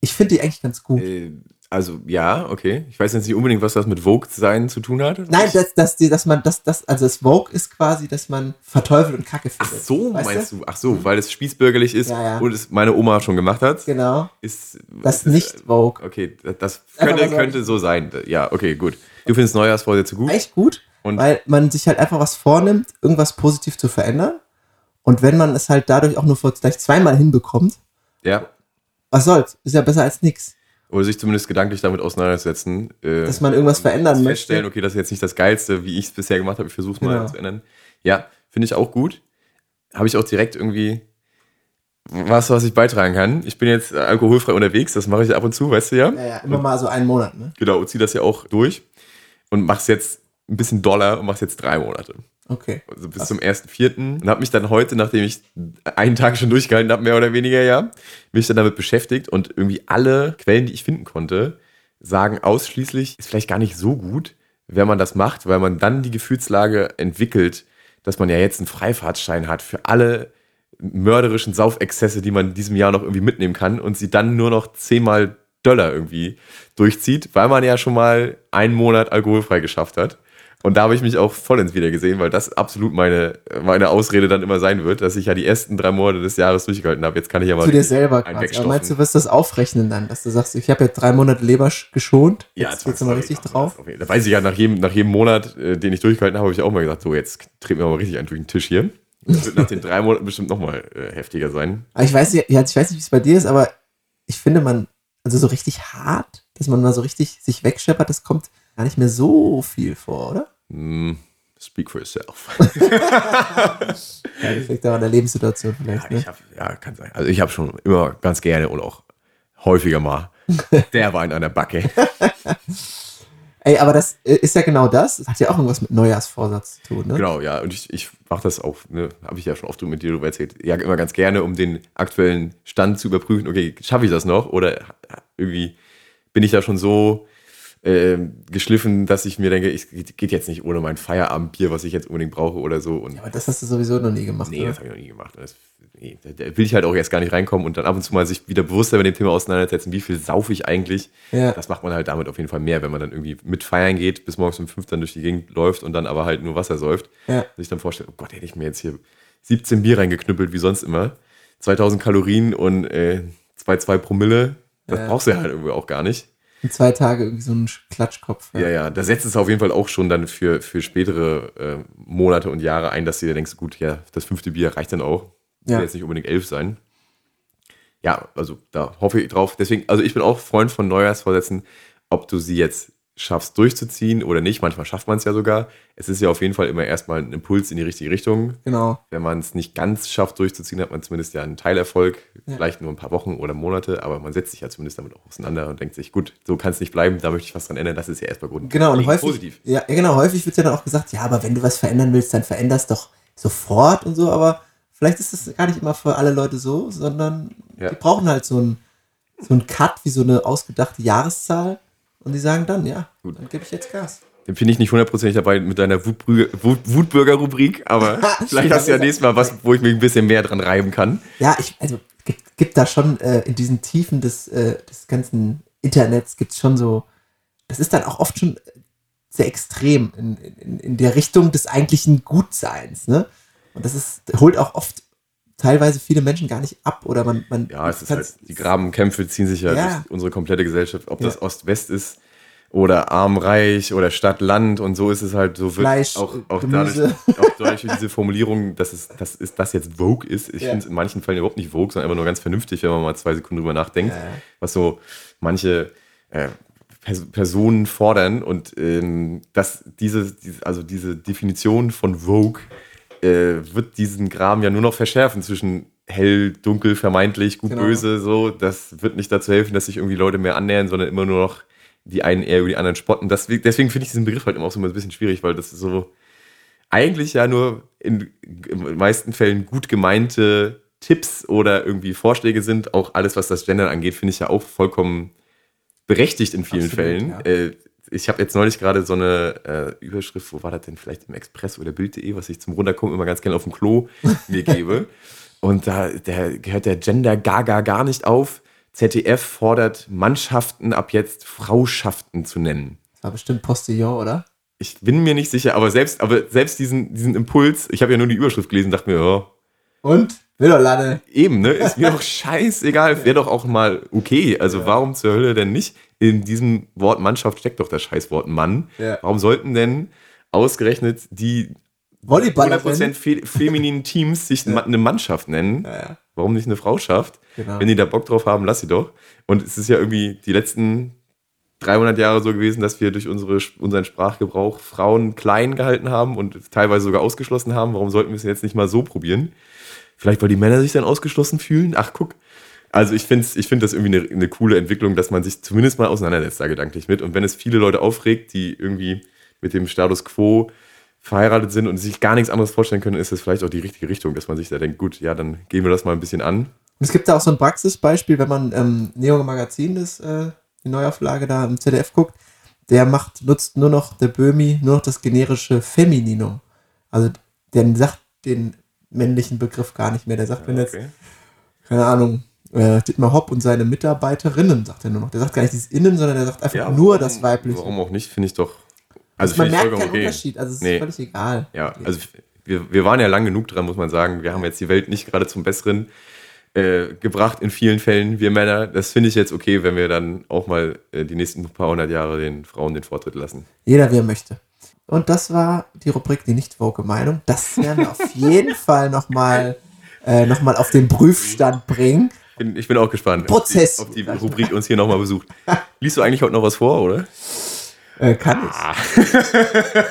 ich finde die eigentlich ganz gut. Äh, also ja, okay. Ich weiß jetzt nicht unbedingt, was das mit Vogue-Sein zu tun hat. Nein, dass, dass, die, dass man, das, das, also das Vogue ist quasi, dass man verteufelt und Kacke Ach findet. so, Weißt meinst du? Ach so, weil es spießbürgerlich ist Ja, ja. und es meine Oma schon gemacht hat. Genau. Ist, Das ist- nicht Vogue. Okay, das- könnte, könnte so sein. Ja, okay, gut. Du findest Neujahrsvorsätze gut? Echt gut, Und- weil man sich halt einfach was vornimmt, irgendwas positiv zu verändern. Und wenn man es halt dadurch auch nur vielleicht zweimal hinbekommt, Ja. was soll's? Ist ja besser als nix. Oder sich zumindest gedanklich damit auseinandersetzen. äh, Dass man irgendwas und verändern möchte. Feststellen, okay, das ist jetzt nicht das Geilste, wie ich es bisher gemacht habe. Ich versuche es mal Genau. zu ändern. Ja, finde ich auch gut. Habe ich auch direkt irgendwie was, was ich beitragen kann. Ich bin jetzt alkoholfrei unterwegs, das mache ich ab und zu, weißt du ja. Ja, ja, immer mal so einen Monat, ne? Genau, und ziehe das ja auch durch und mach's jetzt ein bisschen doller und mach's jetzt drei Monate. Okay. Also bis zum 1.4. Und habe mich dann heute, nachdem ich einen Tag schon durchgehalten habe, mehr oder weniger, ja, mich dann damit beschäftigt und irgendwie alle Quellen, die ich finden konnte, sagen ausschließlich, ist vielleicht gar nicht so gut, wenn man das macht, weil man dann die Gefühlslage entwickelt, dass man ja jetzt einen Freifahrtschein hat für alle mörderischen Saufexzesse, die man in diesem Jahr noch irgendwie mitnehmen kann und sie dann nur noch zehnmal Dollar irgendwie durchzieht, weil man ja schon mal einen Monat alkoholfrei geschafft hat. Und da habe ich mich auch vollends wieder gesehen, weil das absolut meine, meine Ausrede dann immer sein wird, dass ich ja die ersten drei Monate des Jahres durchgehalten habe. Jetzt kann ich ja mal Zu dir selber quasi. Aber meinst du, wirst das aufrechnen dann, dass du sagst, ich habe jetzt drei Monate Leber sch- geschont, jetzt geht's mal richtig drauf? Okay, Da weiß ich ja, nach jedem, nach jedem Monat, äh, den ich durchgehalten habe, habe ich auch mal gesagt, so jetzt treten wir mal richtig einen durch den Tisch hier. Das wird nach den drei Monaten bestimmt nochmal äh, heftiger sein. Aber ich weiß, ja, ja, ich weiß nicht, wie es bei dir ist, aber ich finde man, also so richtig hart, dass man mal so richtig sich wegscheppert, das kommt gar nicht mehr so viel vor, oder? Hm, speak for yourself. [laughs] Ja, das liegt auch an der Lebenssituation vielleicht. Ja, Ne? hab, ja, kann sein. Also ich habe schon immer ganz gerne und auch häufiger mal [laughs] der Wein an der Backe. [laughs] Ey, aber das äh, ist ja genau das. Das hat ja auch irgendwas mit Neujahrsvorsatz zu tun, ne? Genau, ja. Und ich, ich mache das auch, ne, habe ich ja schon oft mit dir darüber erzählt, ja, immer ganz gerne, um den aktuellen Stand zu überprüfen, okay, schaffe ich das noch? Oder irgendwie bin ich da schon so ähm, geschliffen, dass ich mir denke, es geht jetzt nicht ohne mein Feierabendbier, was ich jetzt unbedingt brauche oder so. Und Aber das hast du sowieso noch nie gemacht. nee, oder? das habe ich noch nie gemacht. Das, nee, da, da will ich halt auch erst gar nicht reinkommen und dann ab und zu mal sich wieder bewusster mit dem Thema auseinandersetzen, wie viel saufe ich eigentlich. Ja. Das macht man halt damit auf jeden Fall mehr, wenn man dann irgendwie mit feiern geht, bis morgens um fünf dann durch die Gegend läuft und dann aber halt nur Wasser säuft. Ja. Sich dann vorstellt, oh Gott, hätte ich mir jetzt hier 17 Bier reingeknüppelt, wie sonst immer. 2000 Kalorien und äh, 2,2 Promille. Das Ja. brauchst du ja halt irgendwie auch gar nicht. Zwei Tage irgendwie so ein Klatschkopf. Ja, ja, da setzt es auf jeden Fall auch schon dann für, für spätere äh, Monate und Jahre ein, dass du dir denkst, gut, ja, das fünfte Bier reicht dann auch. Ja. Will jetzt nicht unbedingt elf sein. Ja, also da hoffe ich drauf. Deswegen, also ich bin auch Freund von Neujahrsvorsätzen, ob du sie jetzt schaffst durchzuziehen oder nicht. Manchmal schafft man es ja sogar. Es ist ja auf jeden Fall immer erstmal ein Impuls in die richtige Richtung. Genau. Wenn man es nicht ganz schafft durchzuziehen, hat man zumindest ja einen Teilerfolg, Ja. vielleicht nur ein paar Wochen oder Monate, aber man setzt sich ja zumindest damit auch auseinander und denkt sich, gut, so kann es nicht bleiben, da möchte ich was dran ändern, das ist ja erstmal Grund. Genau, und häufig, positiv. Ja, genau, häufig wird ja dann auch gesagt, ja, aber wenn du was verändern willst, dann veränderst doch sofort und so, aber vielleicht ist das gar nicht immer für alle Leute so, sondern Ja. die brauchen halt so einen so einen Cut wie so eine ausgedachte Jahreszahl und die sagen dann, ja, Gut. dann gebe ich jetzt Gas. Den finde ich nicht hundertprozentig dabei mit deiner Wutbrü- Wut, Wutbürger-Rubrik, aber [laughs] vielleicht hast du ja nächstes Mal was, wo ich mich ein bisschen mehr dran reiben kann. Ja, ich, also gibt, gibt da schon äh, in diesen Tiefen des, äh, des ganzen Internets gibt es schon so, das ist dann auch oft schon sehr extrem in, in, in der Richtung des eigentlichen Gutseins, ne? Und das ist, holt auch oft teilweise viele Menschen gar nicht ab oder man, man Ja, es ist halt, die Grabenkämpfe ziehen sich ja, Ja. durch unsere komplette Gesellschaft, ob das Ja. Ost-West ist oder arm-reich oder Stadt-Land und so ist es halt, so wird Fleisch, auch, auch, dadurch, auch dadurch durch diese Formulierung, dass es, dass es das jetzt Vogue ist. Ich Ja. finde es in manchen Fällen überhaupt nicht Vogue, sondern einfach nur ganz vernünftig, wenn man mal zwei Sekunden drüber nachdenkt, Ja, was so manche äh, Pers Personen fordern und ähm, dass diese, diese, also diese Definition von Vogue äh, wird diesen Graben ja nur noch verschärfen zwischen hell, dunkel, vermeintlich, gut, Genau. böse, so. Das wird nicht dazu helfen, dass sich irgendwie Leute mehr annähern, sondern immer nur noch die einen eher über die anderen spotten. Das, deswegen finde ich diesen Begriff halt immer auch so ein bisschen schwierig, weil das ist so eigentlich ja nur in, in den meisten Fällen gut gemeinte Tipps oder irgendwie Vorschläge sind. Auch alles, was das Gendern angeht, finde ich ja auch vollkommen berechtigt in vielen Absolut, Fällen. ja. Äh, ich habe jetzt neulich gerade so eine äh, Überschrift, wo war das denn? Vielleicht im Express oder Bild.de, was ich zum Runterkommen immer ganz gerne auf dem Klo mir gebe. [laughs] Und da der, gehört der Gender Gaga gar nicht auf. ZDF fordert Mannschaften ab jetzt Frauschaften zu nennen. Das war bestimmt Postillon, oder? Ich bin mir nicht sicher, aber selbst, aber selbst diesen, diesen Impuls, ich habe ja nur die Überschrift gelesen, dachte mir, ja, Und? Will doch Lade. eben, ne? Ist mir [laughs] doch scheißegal. Wäre doch auch mal okay. Also warum zur Hölle denn nicht? In diesem Wort Mannschaft steckt doch das Scheißwort Mann. Ja. Warum sollten denn ausgerechnet die 100% Volleyballerin. fe femininen Teams sich [laughs] ma- eine Mannschaft nennen? Ja, ja. Warum nicht eine Frauschaft? Genau. Wenn die da Bock drauf haben, lass sie doch. Und es ist ja irgendwie die letzten 300 Jahre so gewesen, dass wir durch unsere, unseren Sprachgebrauch Frauen klein gehalten haben und teilweise sogar ausgeschlossen haben. Warum sollten wir es jetzt nicht mal so probieren? Vielleicht, weil die Männer sich dann ausgeschlossen fühlen? Ach, guck. Also ich finde ich find das irgendwie eine, eine coole Entwicklung, dass man sich zumindest mal auseinandersetzt da gedanklich mit. Und wenn es viele Leute aufregt, die irgendwie mit dem Status quo verheiratet sind und sich gar nichts anderes vorstellen können, ist das vielleicht auch die richtige Richtung, dass man sich da denkt, gut, ja, dann gehen wir das mal ein bisschen an. Und es gibt da auch so ein Praxisbeispiel, wenn man ähm, Neo Magazin, das, äh, die Neuauflage da im ZDF guckt, der macht, nutzt nur noch, der Böhmi, nur noch das generische Femininum. Also der sagt den männlichen Begriff gar nicht mehr. Der sagt, wenn jetzt, keine Ahnung, äh, Dietmar Hopp und seine Mitarbeiterinnen, sagt er nur noch. Der sagt gar nicht dieses Innen, sondern der sagt einfach Ja, nur warum- das Weibliche. Warum auch nicht, finde ich doch. Also man finde ich merkt keinen vollkommen Unterschied, also es ist Nee. völlig egal. Ja, also wir, wir waren ja lang genug dran, muss man sagen. Wir haben jetzt die Welt nicht gerade zum Besseren äh, gebracht in vielen Fällen, wir Männer. Das finde ich jetzt okay, wenn wir dann auch mal äh, die nächsten paar hundert Jahre den Frauen den Vortritt lassen. Jeder, wie er möchte. Und das war die Rubrik Die nicht woke Meinung. Das werden wir auf [laughs] jeden Fall nochmal äh, noch mal auf den Prüfstand bringen. Bin, ich bin auch gespannt, Prozess. ob die, ob die Rubrik uns hier nochmal besucht. Liest du eigentlich heute noch was vor, oder? Äh, kann ich. [laughs]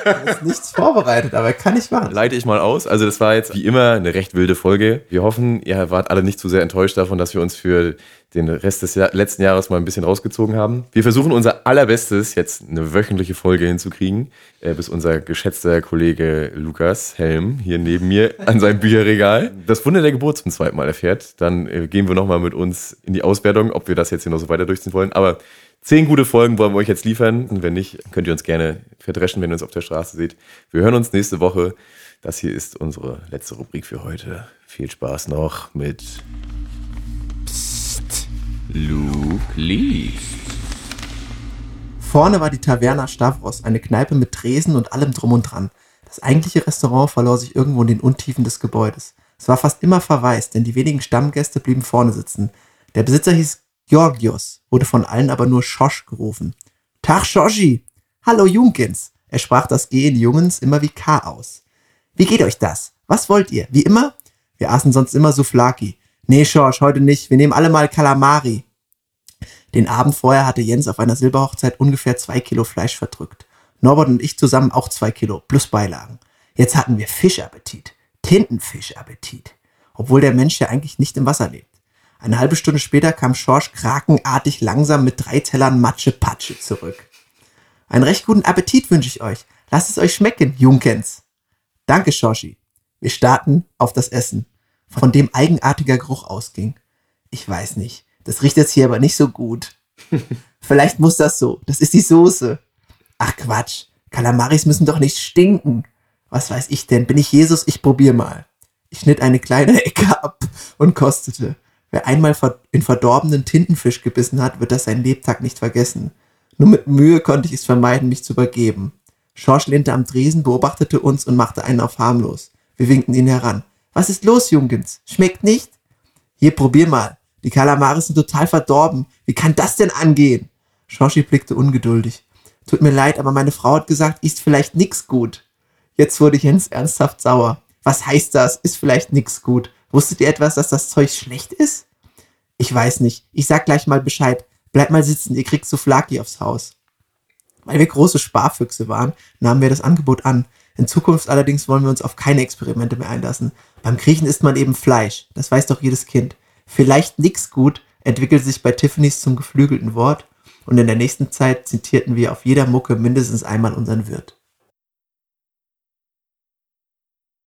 Da ist nichts vorbereitet, aber kann ich machen. Leite ich mal aus. Also das war jetzt wie immer eine recht wilde Folge. Wir hoffen, ihr wart alle nicht zu sehr enttäuscht davon, dass wir uns für den Rest des Jahr letzten Jahres mal ein bisschen rausgezogen haben. Wir versuchen unser allerbestes, jetzt eine wöchentliche Folge hinzukriegen, äh, bis unser geschätzter Kollege Lukas Helm hier neben mir an seinem Bücherregal das Wunder der Geburt zum zweiten Mal erfährt. Dann äh, gehen wir nochmal mit uns in die Auswertung, ob wir das jetzt hier noch so weiter durchziehen wollen. Aber Zehn gute Folgen wollen wir euch jetzt liefern. Und wenn nicht, könnt ihr uns gerne verdreschen, wenn ihr uns auf der Straße seht. Wir hören uns nächste Woche. Das hier ist unsere letzte Rubrik für heute. Viel Spaß noch mit. Luke liest. Vorne war die Taverna Stavros, eine Kneipe mit Tresen und allem drum und dran. Das eigentliche Restaurant verlor sich irgendwo in den Untiefen des Gebäudes. Es war fast immer verwaist, denn die wenigen Stammgäste blieben vorne sitzen. Der Besitzer hieß Georgios, wurde von allen aber nur Schosch gerufen. Tag Schoschi! Hallo Junkins! Er sprach das G in Jungens immer wie K aus. Wie geht euch das? Was wollt ihr? Wie immer? Wir aßen sonst immer Souflaki. Nee, Schorsch, heute nicht. Wir nehmen alle mal Kalamari. Den Abend vorher hatte Jens auf einer Silberhochzeit ungefähr zwei Kilo Fleisch verdrückt. Norbert und ich zusammen auch zwei Kilo, plus Beilagen. Jetzt hatten wir Fischappetit. Tintenfischappetit. Obwohl der Mensch ja eigentlich nicht im Wasser lebt. Eine halbe Stunde später kam Schorsch krakenartig langsam mit drei Tellern Matsche-Patsche zurück. Einen recht guten Appetit wünsche ich euch. Lasst es euch schmecken, Junkens. Danke, Schorschi. Wir starten auf das Essen, von dem eigenartiger Geruch ausging. Ich weiß nicht. Das riecht jetzt hier aber nicht so gut. [laughs] Vielleicht muss das so. Das ist die Soße. Ach Quatsch. Kalamaris müssen doch nicht stinken. Was weiß ich denn? Bin ich Jesus? Ich probier mal. Ich schnitt eine kleine [laughs] Ecke ab und kostete. Wer einmal in verdorbenen Tintenfisch gebissen hat, wird das sein Lebtag nicht vergessen. Nur mit Mühe konnte ich es vermeiden, mich zu übergeben. Schorsch lehnte am Tresen, beobachtete uns und machte einen auf harmlos. Wir winkten ihn heran. Was ist los, Jungens? Schmeckt nicht? Hier, probier mal. Die Kalamaris sind total verdorben. Wie kann das denn angehen? Shoshi blickte ungeduldig. Tut mir leid, aber meine Frau hat gesagt, ist vielleicht nix gut. Jetzt wurde Jens ernsthaft sauer. Was heißt das? Ist vielleicht nix gut. Wusstet ihr etwas, dass das Zeug schlecht ist? Ich weiß nicht. Ich sag gleich mal Bescheid. Bleibt mal sitzen, ihr kriegt Souflaki aufs Haus. Weil wir große Sparfüchse waren, nahmen wir das Angebot an. In Zukunft allerdings wollen wir uns auf keine Experimente mehr einlassen. Beim Griechen isst man eben Fleisch. Das weiß doch jedes Kind. Vielleicht nix gut entwickelt sich bei Tiffany's zum geflügelten Wort und in der nächsten Zeit zitierten wir auf jeder Mucke mindestens einmal unseren Wirt.